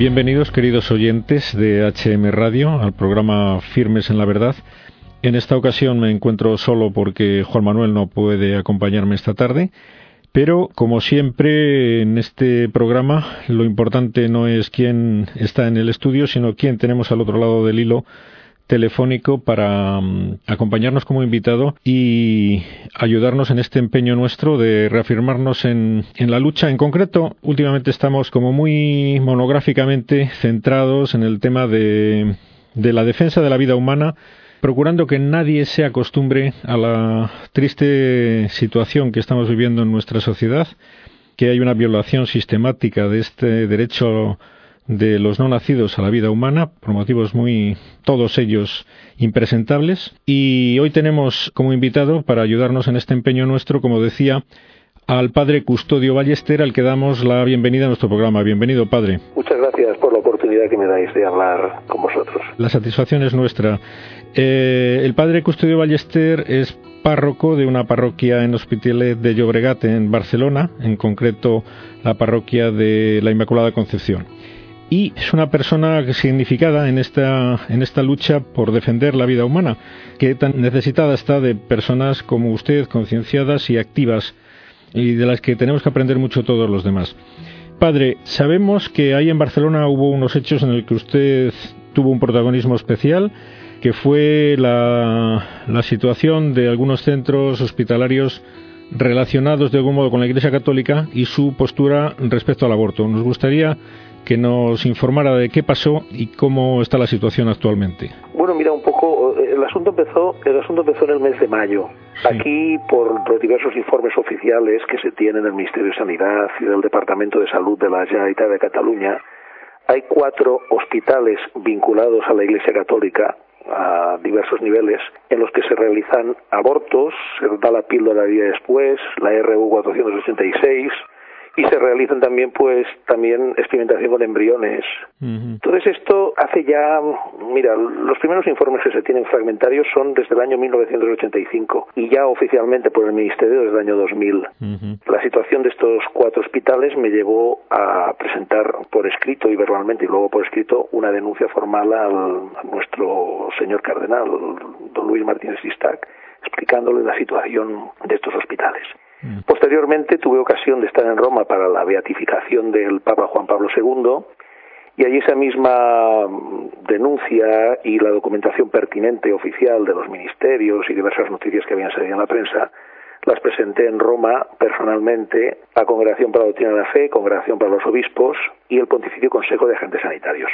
Bienvenidos, queridos oyentes de HM Radio, al programa Firmes en la Verdad. En esta ocasión me encuentro solo porque Juan Manuel no puede acompañarme esta tarde, pero como siempre en este programa lo importante no es quién está en el estudio, sino quién tenemos al otro lado del hilo telefónico para mm, acompañarnos como invitado y ayudarnos en este empeño nuestro de reafirmarnos en, en, la lucha. En concreto, últimamente estamos como muy monográficamente centrados en el tema de, de la defensa de la vida humana procurando que nadie se acostumbre a la triste situación que estamos viviendo en nuestra sociedad, que hay una violación sistemática de este derecho de los no nacidos a la vida humana, por motivos muy, todos ellos impresentables. Y hoy tenemos como invitado, para ayudarnos en este empeño nuestro, como decía, al padre Custodio Ballester, al que damos la bienvenida a nuestro programa. Bienvenido, padre. Muchas gracias por la oportunidad que me dais de hablar con vosotros. La satisfacción es nuestra. Eh, el padre Custodio Ballester es párroco de una parroquia en Hospitalet de Llobregat, en Barcelona, en concreto la parroquia de la Inmaculada Concepción y es una persona significada en esta, en esta lucha por defender la vida humana, que tan necesitada está de personas como usted, concienciadas y activas, y de las que tenemos que aprender mucho todos los demás. Padre, sabemos que ahí en Barcelona hubo unos hechos en los que usted tuvo un protagonismo especial, que fue la, la situación de algunos centros hospitalarios relacionados de algún modo con la Iglesia Católica y su postura respecto al aborto. Nos gustaría que nos informara de qué pasó y cómo está la situación actualmente. Bueno, mira, un poco, eh, el asunto empezó, el asunto empezó en el mes de mayo. Aquí, por los diversos informes oficiales que se tienen del Ministerio de Sanidad y del Departamento de Salud de la Generalitat de Cataluña, hay cuatro hospitales vinculados a la Iglesia Católica a diversos niveles en los que se realizan abortos, se da la píldora día después, la RU 486, y se realizan también pues también experimentación con embriones. Entonces esto hace ya, mira, los primeros informes que se tienen fragmentarios son desde el año 1985 y ya oficialmente por el Ministerio desde el año 2000. La situación de estos cuatro hospitales me llevó a presentar por escrito y verbalmente y luego por escrito una denuncia formal al, a nuestro señor cardenal, don Luis Martínez Sistac, explicándole la situación de estos hospitales. Mm. Posteriormente tuve ocasión de estar en Roma para la beatificación del Papa Juan Pablo II y allí esa misma denuncia y la documentación pertinente oficial de los ministerios y diversas noticias que habían salido en la prensa las presenté en Roma personalmente a Congregación para la Doctrina de la Fe, Congregación para los Obispos y el Pontificio Consejo de Agentes Sanitarios.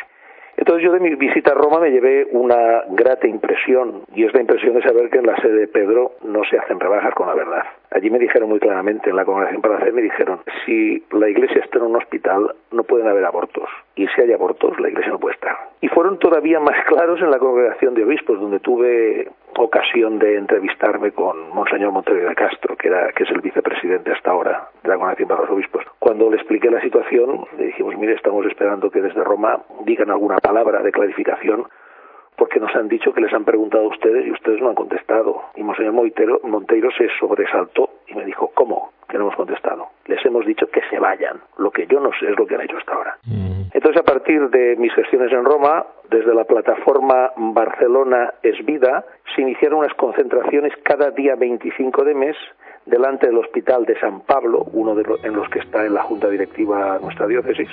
Entonces yo de mi visita a Roma me llevé una grata impresión y es la impresión de saber que en la sede de Pedro no se hacen rebajas con la verdad. Allí me dijeron muy claramente, en la congregación para hacer, me dijeron, si la iglesia está en un hospital no pueden haber abortos y si hay abortos la iglesia no puede estar. Y fueron todavía más claros en la congregación de obispos donde tuve ocasión de entrevistarme con Monseñor Montevideo de Castro, que, era, que es el vicepresidente hasta ahora de la Congregación para los Obispos. Cuando le expliqué la situación, le dijimos, mire, estamos esperando que desde Roma digan alguna palabra de clarificación porque nos han dicho que les han preguntado a ustedes y ustedes no han contestado. Y Monseñor Monteiro, Monteiro se sobresaltó y me dijo, ¿cómo? Que no hemos contestado. Les hemos dicho que se vayan. Lo que yo no sé es lo que han hecho hasta ahora. Mm. Entonces, a partir de mis gestiones en Roma, desde la plataforma Barcelona es Vida, se iniciaron unas concentraciones cada día 25 de mes delante del Hospital de San Pablo, uno de los, en los que está en la Junta Directiva nuestra diócesis,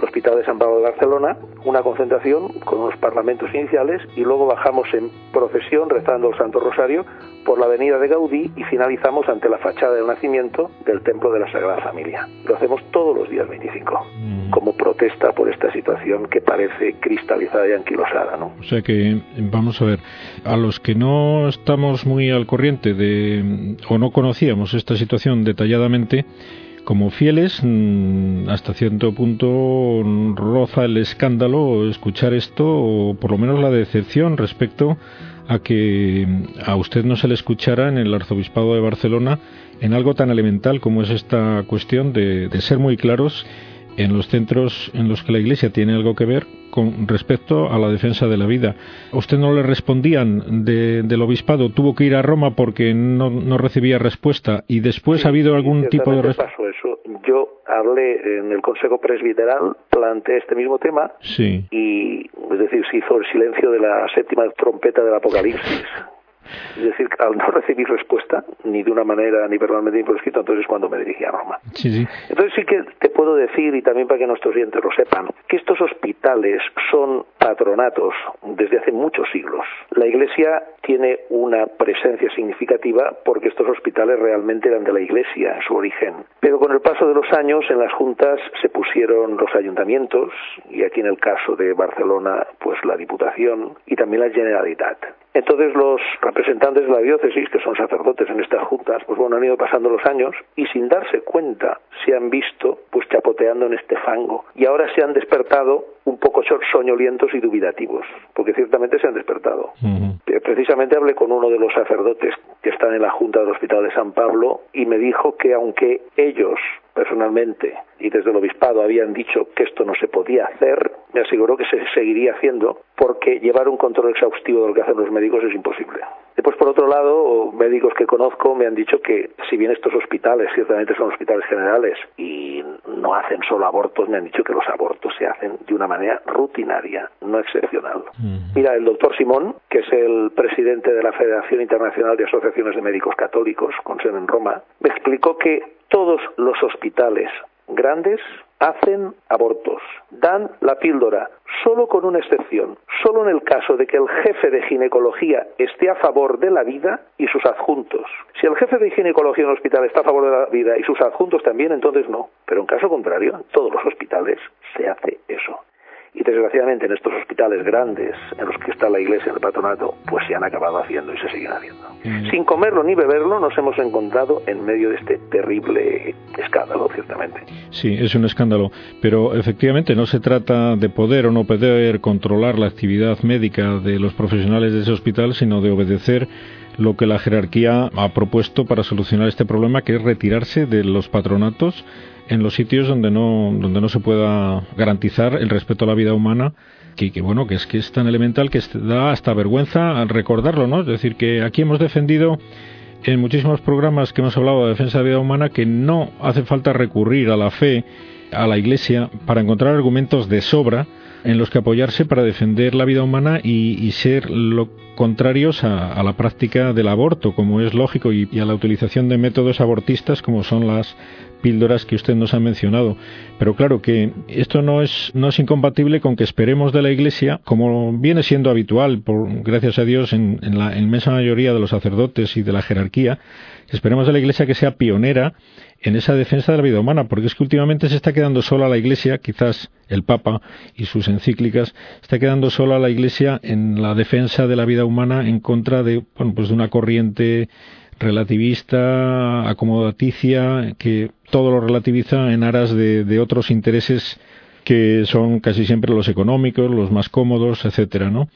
Hospital de San Pablo de Barcelona, una concentración con unos parlamentos iniciales y luego bajamos en procesión rezando el Santo Rosario por la avenida de Gaudí y finalizamos ante la fachada del nacimiento del Templo de la Sagrada Familia. Lo hacemos todos los días 25, mm. como protesta por esta situación que parece cristalizada y anquilosada. ¿no? O sea que, vamos a ver, a los que no estamos muy al corriente de, o no conocíamos esta situación detalladamente, como fieles, mm, hasta cierto punto roza el escándalo escuchar esto, o por lo menos la decepción respecto a que a usted no se le escuchara en el arzobispado de Barcelona en algo tan elemental como es esta cuestión de, ser muy claros en los centros en los que la Iglesia tiene algo que ver con respecto a la defensa de la vida. ¿A usted no le respondían del obispado? ¿Tuvo que ir a Roma porque no, recibía respuesta? ¿Y después ha habido algún tipo de respuesta? Yo hablé en el Consejo Presbiteral, planteé este mismo tema sí. y, es decir, se hizo el silencio de la séptima trompeta del Apocalipsis. Es decir, al no recibir respuesta, ni de una manera ni verbalmente ni por escrito, entonces es cuando me dirigí a Roma. Sí, sí. Entonces sí que te puedo decir, y también para que nuestros oyentes lo sepan, que estos hospitales son patronatos desde hace muchos siglos. La Iglesia tiene una presencia significativa porque estos hospitales realmente eran de la Iglesia en su origen. Pero con el paso de los años en las juntas se pusieron los ayuntamientos, y aquí en el caso de Barcelona, pues la Diputación y también la Generalitat. Entonces los representantes de la diócesis, que son sacerdotes en estas juntas, pues bueno, han ido pasando los años y sin darse cuenta se han visto pues chapoteando en este fango. Y ahora se han despertado un poco soñolientos y dubitativos, porque ciertamente se han despertado. Precisamente hablé con uno de los sacerdotes que están en la Junta del Hospital de San Pablo y me dijo que aunque ellos personalmente y desde el obispado habían dicho que esto no se podía hacer, me aseguró que se seguiría haciendo porque llevar un control exhaustivo de lo que hacen los médicos es imposible. Después, por otro lado, médicos que conozco me han dicho que si bien estos hospitales ciertamente son hospitales generales y no hacen solo abortos, me han dicho que los abortos se hacen de una manera rutinaria, no excepcional. Mira, el doctor Simón, que es el presidente de la Federación Internacional de Asociaciones de Médicos Católicos, con sede en Roma, me explicó que todos los hospitales grandes hacen abortos, dan la píldora, solo con una excepción, solo en el caso de que el jefe de ginecología esté a favor de la vida y sus adjuntos. Si el jefe de ginecología en el hospital está a favor de la vida y sus adjuntos también, entonces no. Pero en caso contrario, en todos los hospitales se hace eso desgraciadamente en estos hospitales grandes en los que está la iglesia el patronato pues se han acabado haciendo y se siguen haciendo. Mm. sin comerlo ni beberlo nos hemos encontrado en medio de este terrible escándalo ciertamente. Sí es un escándalo. Pero efectivamente no se trata de poder o no poder controlar la actividad médica de los profesionales de ese hospital sino de obedecer lo que la jerarquía ha propuesto para solucionar este problema que es retirarse de los patronatos en los sitios donde no, donde no se pueda garantizar el respeto a la vida humana, que, que bueno, que es que es tan elemental que da hasta vergüenza al recordarlo, ¿no? Es decir, que aquí hemos defendido en muchísimos programas que hemos hablado de defensa de la vida humana que no hace falta recurrir a la fe, a la Iglesia, para encontrar argumentos de sobra en los que apoyarse para defender la vida humana y, ser lo contrarios a, la práctica del aborto, como es lógico, y, a la utilización de métodos abortistas como son las píldoras que usted nos ha mencionado. Pero claro que esto no es, no es incompatible con que esperemos de la Iglesia, como viene siendo habitual, por, gracias a Dios, en, en la inmensa mayoría de los sacerdotes y de la jerarquía, esperemos de la Iglesia que sea pionera en esa defensa de la vida humana, porque es que últimamente se está quedando sola la Iglesia, quizás el Papa y sus encíclicas, está quedando sola la Iglesia en la defensa de la vida humana en contra de, bueno, pues de una corriente relativista, acomodaticia, que todo lo relativiza en aras de, otros intereses que son casi siempre los económicos, los más cómodos, etcétera, ¿no?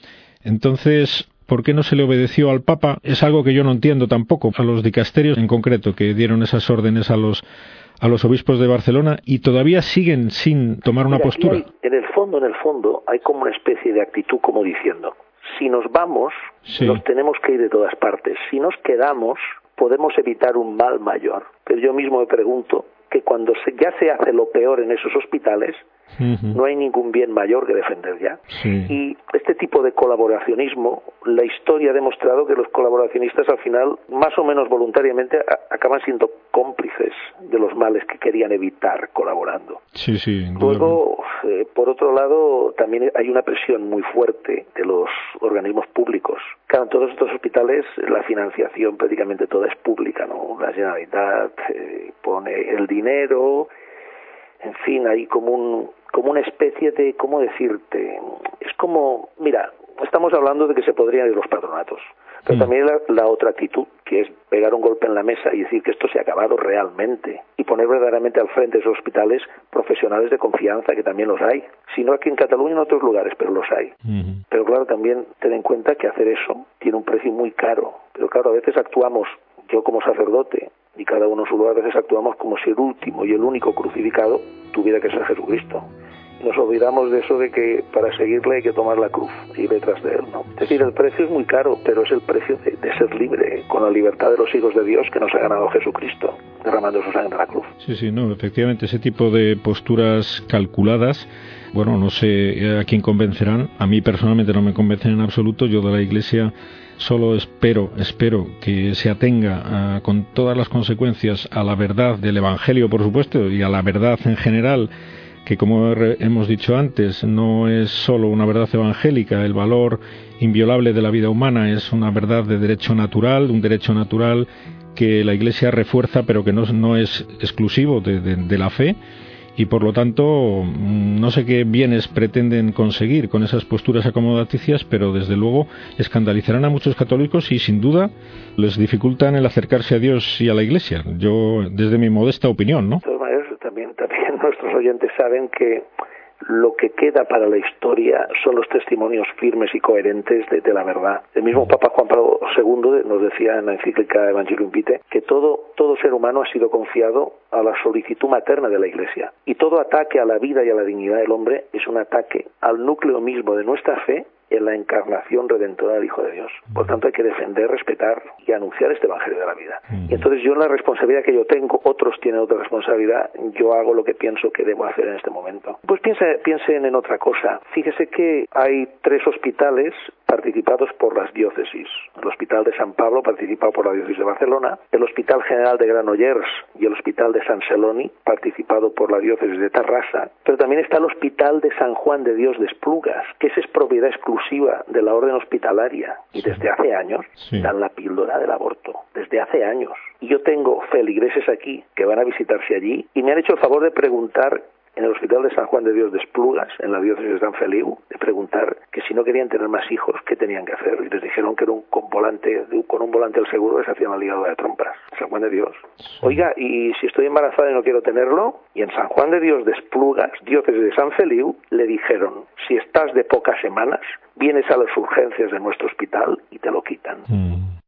Entonces, ¿por qué no se le obedeció al Papa? Es algo que yo no entiendo tampoco, a los dicasterios en concreto, que dieron esas órdenes a los a los obispos de Barcelona y todavía siguen sin tomar una postura. en el fondo, en el fondo, hay como una especie de actitud como diciendo, si nos vamos, nos tenemos que ir de todas partes. Si nos quedamos, podemos evitar un mal mayor. Pero yo mismo me pregunto que cuando ya se hace lo peor en esos hospitales, no hay ningún bien mayor que defender ya. Y este tipo de colaboracionismo, la historia ha demostrado que los colaboracionistas al final, más o menos voluntariamente, acaban siendo cómplices de los males que querían evitar colaborando. Luego, eh, por otro lado, también hay una presión muy fuerte de los organismos públicos. Claro, en todos estos hospitales la financiación prácticamente toda es pública, ¿no? La Generalitat eh, pone el dinero, en fin, hay como un como una especie de, ¿cómo decirte? Es como, mira, estamos hablando de que se podrían ir los patronatos, pero mm. también la, la, otra actitud, que es pegar un golpe en la mesa y decir que esto se ha acabado realmente y poner verdaderamente al frente de esos hospitales profesionales de confianza, que también los hay, si no aquí en Cataluña en otros lugares, pero los hay. Pero claro, también ten en cuenta que hacer eso tiene un precio muy caro, pero claro, a veces actuamos yo como sacerdote y cada uno en a veces actuamos como si el último y el único crucificado tuviera que ser Jesucristo. nos olvidamos de eso de que para seguirle hay que tomar la cruz y detrás de él, ¿no? Es decir, el precio es muy caro, pero es el precio de, de ser libre, con la libertad de los hijos de Dios que nos ha ganado Jesucristo, derramando su sangre en la cruz. Sí, sí, no, efectivamente, ese tipo de posturas calculadas bueno, no sé a quién convencerán. A mí personalmente no me convencen en absoluto. Yo de la Iglesia solo espero, espero que se atenga ah, con todas las consecuencias a la verdad del Evangelio, por supuesto, y a la verdad en general, que como hemos dicho antes, no es solo una verdad evangélica, el valor inviolable de la vida humana es una verdad de derecho natural, un derecho natural que la Iglesia refuerza, pero que no es exclusivo de la fe y por lo tanto mm, no sé qué bienes pretenden conseguir con esas posturas acomodaticias, pero desde luego escandalizarán a muchos católicos y sin duda les dificultan el acercarse a Dios y a la Iglesia. Yo, desde mi modesta opinión, ¿no? también, también nuestros oyentes saben que lo que queda para la historia son los testimonios firmes y coherentes de, la verdad. El mismo Papa Juan Pablo II nos decía en la encíclica Evangelium Vitae que todo, todo ser humano ha sido confiado a la solicitud materna de la Iglesia y todo ataque a la vida y a la dignidad del hombre es un ataque al núcleo mismo de nuestra fe en la encarnación redentora del Hijo de Dios. Por tanto, hay que defender, respetar y anunciar este Evangelio de la vida. Y entonces yo en la responsabilidad que yo tengo, otros tienen otra responsabilidad, yo hago lo que pienso que debo hacer en este momento. Pues piense, piensen en otra cosa. Fíjese que hay tres hospitales participados por las diócesis. El Hospital de San Pablo, participado por la diócesis de Barcelona, el Hospital General de Granollers y el Hospital de San Celoni, participado por la diócesis de Tarrasa, pero también está el Hospital de San Juan de Dios de Esplugas, que esa es propiedad exclusiva de la orden hospitalaria y desde hace años dan la píldora del aborto, desde hace años. Y yo tengo feligreses aquí que van a visitarse allí y me han hecho el favor de preguntar en el Hospital de San Juan de Dios de Esplugas, en la diócesis de San Feliu, de preguntar que si no querían tener más hijos, ¿qué tenían que hacer? Y les dijeron que era un, con, volante, con un volante al seguro se hacían la ligada de trompas. San Juan de Dios. Oiga, y si estoy embarazada y no quiero tenerlo, y en San Juan de Dios de Esplugas, diócesis de San Feliu, le dijeron, si estás de pocas semanas, vienes a las urgencias de nuestro hospital y te lo quitan. Mm.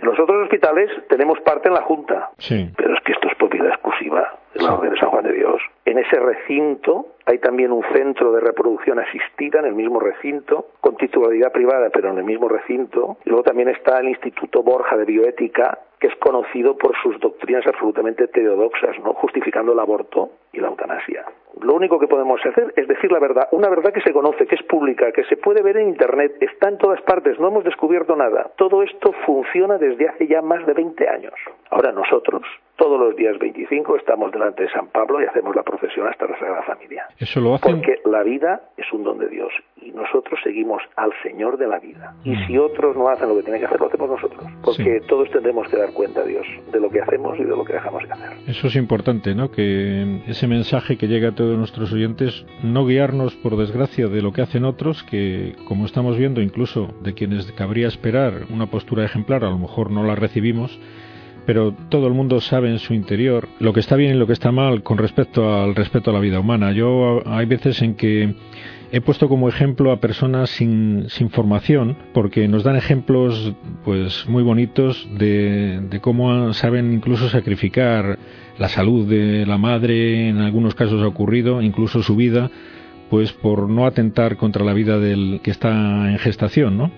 Los otros hospitales tenemos parte en la Junta, pero es que esto es propiedad exclusiva de la Orden de San Juan de Dios. En ese recinto hay también un centro de reproducción asistida en el mismo recinto, con titularidad privada, pero en el mismo recinto. Y luego también está el Instituto Borja de Bioética, que es conocido por sus doctrinas absolutamente heterodoxas, ¿no? justificando el aborto y la eutanasia. Lo único que podemos hacer es decir la verdad, una verdad que se conoce, que es pública, que se puede ver en Internet, está en todas partes, no hemos descubierto nada. Todo esto funciona desde hace ya más de 20 años. Ahora nosotros, todos los días 25, estamos delante de San Pablo y hacemos la procesión hasta la Sagrada Familia. Eso lo hacen... Porque la vida es un don de Dios y nosotros seguimos al Señor de la vida. Y si otros no hacen lo que tienen que hacer, lo hacemos nosotros. Porque todos tendremos que dar cuenta a Dios de lo que hacemos y de lo que dejamos de hacer. Eso es importante, ¿no? Que ese mensaje que llega a todos nuestros oyentes, no guiarnos por desgracia de lo que hacen otros, que como estamos viendo incluso de quienes cabría esperar una postura ejemplar, a lo mejor no la recibimos, pero todo el mundo sabe en su interior lo que está bien y lo que está mal con respecto al respeto a la vida humana. Yo hay veces en que he puesto como ejemplo a personas sin, formación, porque nos dan ejemplos pues muy bonitos de cómo saben incluso sacrificar la salud de la madre, en algunos casos ha ocurrido, incluso su vida, pues por no atentar contra la vida del que está en gestación, ¿no?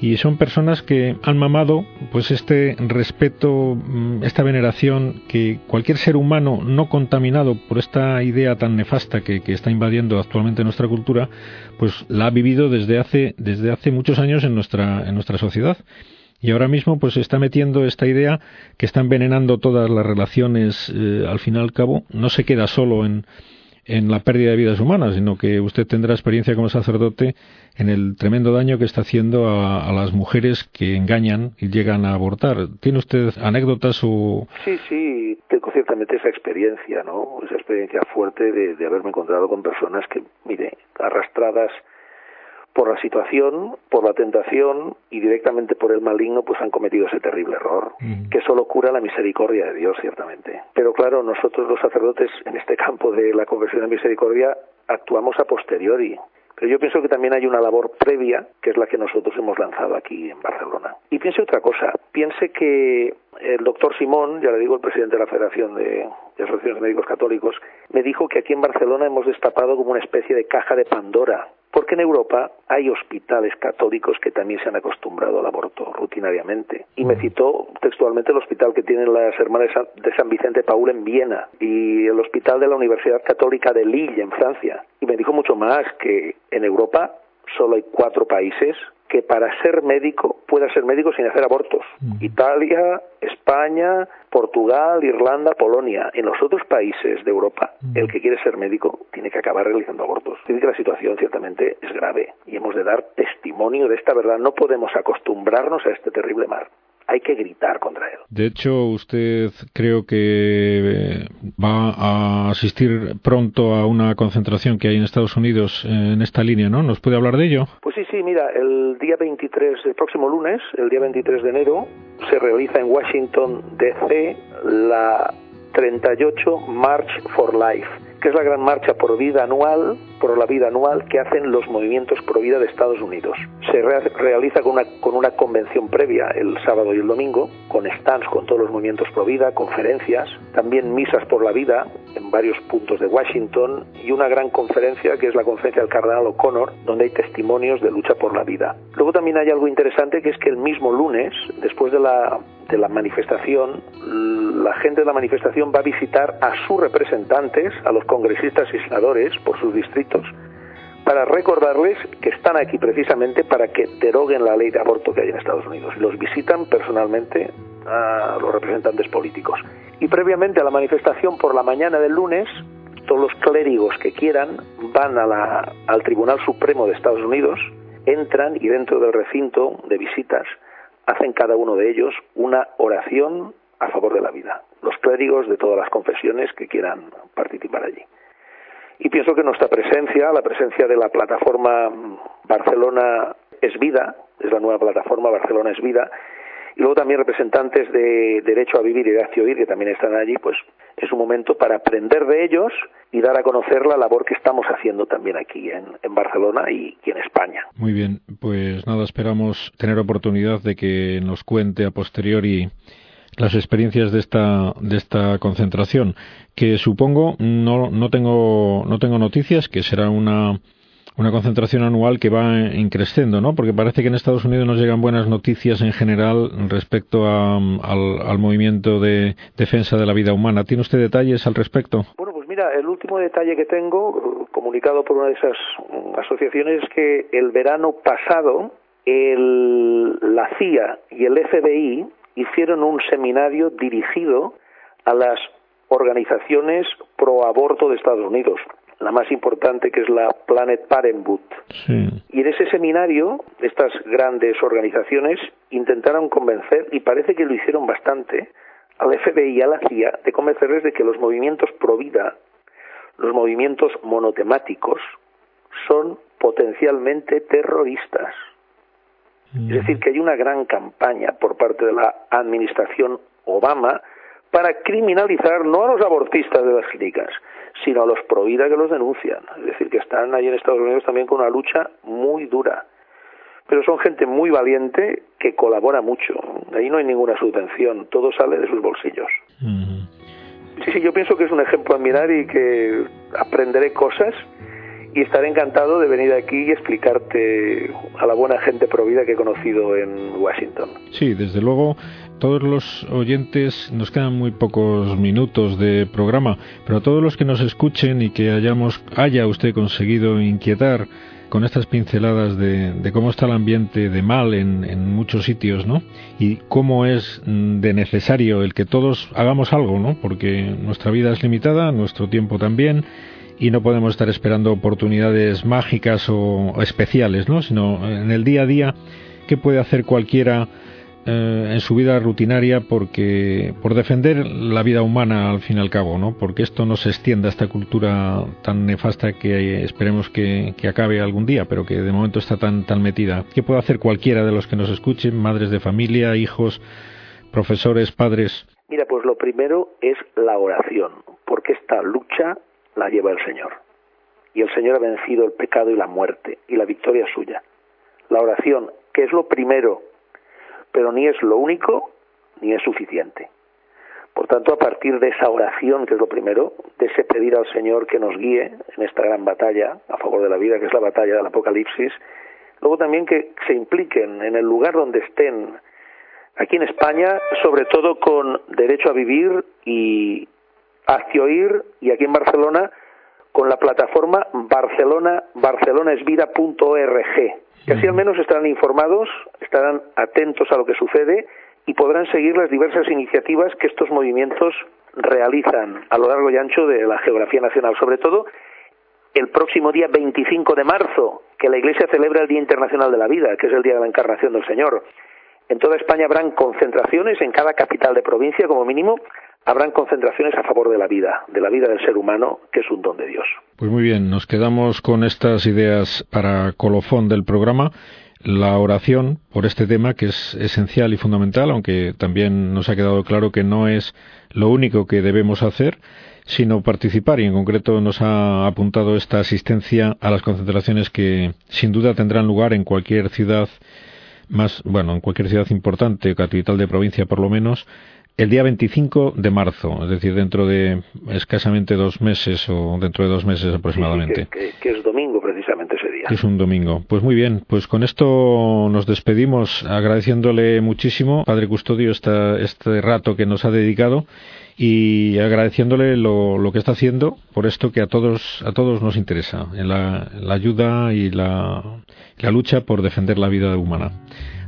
y son personas que han mamado pues este respeto, mm, esta veneración que cualquier ser humano no contaminado por esta idea tan nefasta que, está invadiendo actualmente nuestra cultura, pues la ha vivido desde hace, desde hace muchos años en nuestra, en nuestra sociedad. Y ahora mismo pues se está metiendo esta idea que está envenenando todas las relaciones eh, al fin y al cabo. No se queda solo en, en la pérdida de vidas humanas, sino que usted tendrá experiencia como sacerdote en el tremendo daño que está haciendo a, las mujeres que engañan y llegan a abortar. ¿Tiene usted anécdotas o...? Sí, sí, tengo ciertamente esa experiencia, ¿no? Esa experiencia fuerte de, de haberme encontrado con personas que, mire, arrastradas por la situación, por la tentación y directamente por el maligno, pues han cometido ese terrible error, que solo cura la misericordia de Dios, ciertamente. Pero claro, nosotros los sacerdotes en este campo de la conversión de misericordia actuamos a posteriori. Pero yo pienso que también hay una labor previa, que es la que nosotros hemos lanzado aquí en Barcelona. Y piense otra cosa, piense que el doctor Simón, ya le digo, el presidente de la Federación de, Asociaciones de Médicos Católicos, me dijo que aquí en Barcelona hemos destapado como una especie de caja de Pandora, porque en Europa hay hospitales católicos que también se han acostumbrado al aborto rutinariamente. Y me citó textualmente el hospital que tienen las hermanas de San Vicente Paul en Viena y el hospital de la Universidad Católica de Lille en Francia. Y me dijo mucho más que en Europa solo hay cuatro países que para ser médico pueda ser médico sin hacer abortos. Mm. Italia, España, Portugal, Irlanda, Polonia. En los otros países de Europa, mm. el que quiere ser médico tiene que acabar realizando abortos. Tiene que la situación ciertamente es grave y hemos de dar testimonio de esta verdad. No podemos acostumbrarnos a este terrible mar hay que gritar contra él. De hecho, usted creo que va a asistir pronto a una concentración que hay en Estados Unidos en esta línea, ¿no? ¿Nos puede hablar de ello? Pues sí, sí, mira, el día 23, el próximo lunes, el día 23 de enero, se realiza en Washington, D.C., la 38 March for Life que es la gran marcha por vida anual, por la vida anual que hacen los movimientos pro vida de Estados Unidos. Se realiza con una, con una convención previa el sábado y el domingo, con stands con todos los movimientos pro vida, conferencias, también misas por la vida en varios puntos de Washington y una gran conferencia que es la conferencia del Cardenal O'Connor, donde hay testimonios de lucha por la vida. Luego también hay algo interesante que es que el mismo lunes, después de la de la manifestación, la gente de la manifestación va a visitar a sus representantes, a los congresistas y por sus distritos, para recordarles que están aquí precisamente para que deroguen la ley de aborto que hay en Estados Unidos. Los visitan personalmente a los representantes políticos. Y previamente a la manifestación por la mañana del lunes, todos los clérigos que quieran van a al Tribunal Supremo de Estados Unidos, entran y dentro del recinto de visitas hacen cada uno de ellos una oración a favor de la vida, los clérigos de todas las confesiones que quieran participar allí. Y pienso que nuestra presencia, la presencia de la plataforma Barcelona es vida, es la nueva plataforma Barcelona es vida, y luego también representantes de Derecho a Vivir y de Acción que también están allí, pues es un momento para aprender de ellos y dar a conocer la labor que estamos haciendo también aquí en, en Barcelona y, y, en España. Muy bien, pues nada, esperamos tener oportunidad de que nos cuente a posteriori las experiencias de esta de esta concentración que supongo no no tengo no tengo noticias que será una una concentración anual que va increciendo, ¿no? Porque parece que en Estados Unidos nos llegan buenas noticias en general respecto al, movimiento de defensa de la vida humana. ¿Tiene usted detalles al respecto? Bueno, pues mira, el último detalle que tengo, comunicado por una de esas asociaciones, es que el verano pasado el, la CIA y el FBI hicieron un seminario dirigido a las organizaciones pro aborto de Estados Unidos la más importante que es la Planet Parenthood. Y en ese seminario, estas grandes organizaciones intentaron convencer, y parece que lo hicieron bastante, al FBI y a la CIA de convencerles de que los movimientos pro vida, los movimientos monotemáticos, son potencialmente terroristas. Es decir, que hay una gran campaña por parte de la administración Obama para criminalizar no a los abortistas de las clínicas, sino a los pro que los denuncian. Es decir, que están ahí en Estados Unidos también con una lucha muy dura. Pero son gente muy valiente que colabora mucho. Ahí no hay ninguna subvención, todo sale de sus bolsillos. Sí, sí, yo pienso que es un ejemplo a mirar y que aprenderé cosas y estaré encantado de venir aquí y explicarte a la buena gente provida que he conocido en Washington. Sí, desde luego, todos los oyentes, nos quedan muy pocos minutos de programa, pero todos los que nos escuchen y que hayamos, haya usted conseguido inquietar con estas pinceladas de, cómo está el ambiente de mal en, en, muchos sitios, ¿no? Y cómo es mm, de necesario el que todos hagamos algo, ¿no? Porque nuestra vida es limitada, nuestro tiempo también, y no podemos estar esperando oportunidades mágicas o, especiales, ¿no? Sino en el día a día, ¿qué puede hacer cualquiera eh, en su vida rutinaria porque por defender la vida humana al fin y al cabo, ¿no? Porque esto no se extienda a esta cultura tan nefasta que esperemos que, que, acabe algún día, pero que de momento está tan tan metida. ¿Qué puede hacer cualquiera de los que nos escuchen, madres de familia, hijos, profesores, padres? Mira, pues lo primero es la oración, porque esta lucha la lleva el Señor. Y el Señor ha vencido el pecado y la muerte, y la victoria suya. La oración, que es lo primero, pero ni es lo único, ni es suficiente. Por tanto, a partir de esa oración, que es lo primero, de ese pedir al Señor que nos guíe en esta gran batalla a favor de la vida, que es la batalla del Apocalipsis, luego también que se impliquen en el lugar donde estén, aquí en España, sobre todo con derecho a vivir y hacia oír, y aquí en Barcelona, con la plataforma Barcelona, barcelonesvida.org, que así al menos estarán informados, estarán atentos a lo que sucede y podrán seguir las diversas iniciativas que estos movimientos realizan a lo largo y ancho de la geografía nacional, sobre todo el próximo día 25 de marzo, que la Iglesia celebra el Día Internacional de la Vida, que es el Día de la Encarnación del Señor. En toda España habrán concentraciones, en cada capital de provincia como mínimo, habrán concentraciones a favor de la vida, de la vida del ser humano, que es un don de Dios. Pues muy bien, nos quedamos con estas ideas para colofón del programa la oración por este tema que es esencial y fundamental, aunque también nos ha quedado claro que no es lo único que debemos hacer, sino participar y en concreto nos ha apuntado esta asistencia a las concentraciones que sin duda tendrán lugar en cualquier ciudad más, bueno, en cualquier ciudad importante, capital de provincia por lo menos, el día 25 de marzo, es decir, dentro de escasamente dos meses o dentro de dos meses aproximadamente. que, es domingo precisamente ese día. Es un domingo. Pues muy bien, pues con esto nos despedimos agradeciéndole muchísimo, Padre Custodio, esta, este rato que nos ha dedicado y agradeciéndole lo, lo, que está haciendo por esto que a todos a todos nos interesa, en la, la ayuda y la, la lucha por defender la vida humana.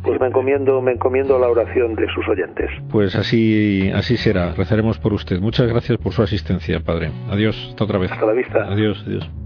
Pues me encomiendo, me encomiendo la oración de sus oyentes. Pues así, así será. Rezaremos por usted. Muchas gracias por su asistencia, Padre. Adiós. Hasta otra vez. Hasta la vista. Adiós. Adiós.